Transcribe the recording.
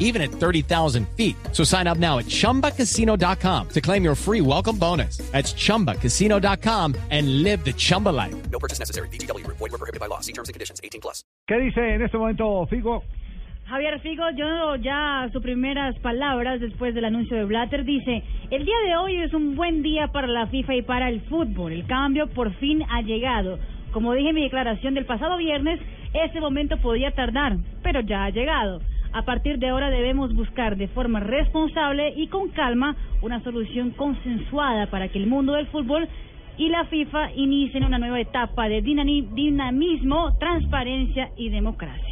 even at 30,000 feet. So sign up now at chumbacasino.com to claim your free welcome bonus. That's chumbacasino.com and live the Chumba life. No purchase necessary. BGW. Void were prohibited by law. See terms and conditions. 18 plus. ¿Qué dice en este momento Figo? Javier Figo, yo ya sus primeras palabras después del anuncio de Blatter dice, el día de hoy es un buen día para la FIFA y para el fútbol. El cambio por fin ha llegado. Como dije en mi declaración del pasado viernes, ese momento podía tardar, pero ya ha llegado. A partir de ahora debemos buscar de forma responsable y con calma una solución consensuada para que el mundo del fútbol y la FIFA inicien una nueva etapa de dinamismo, transparencia y democracia.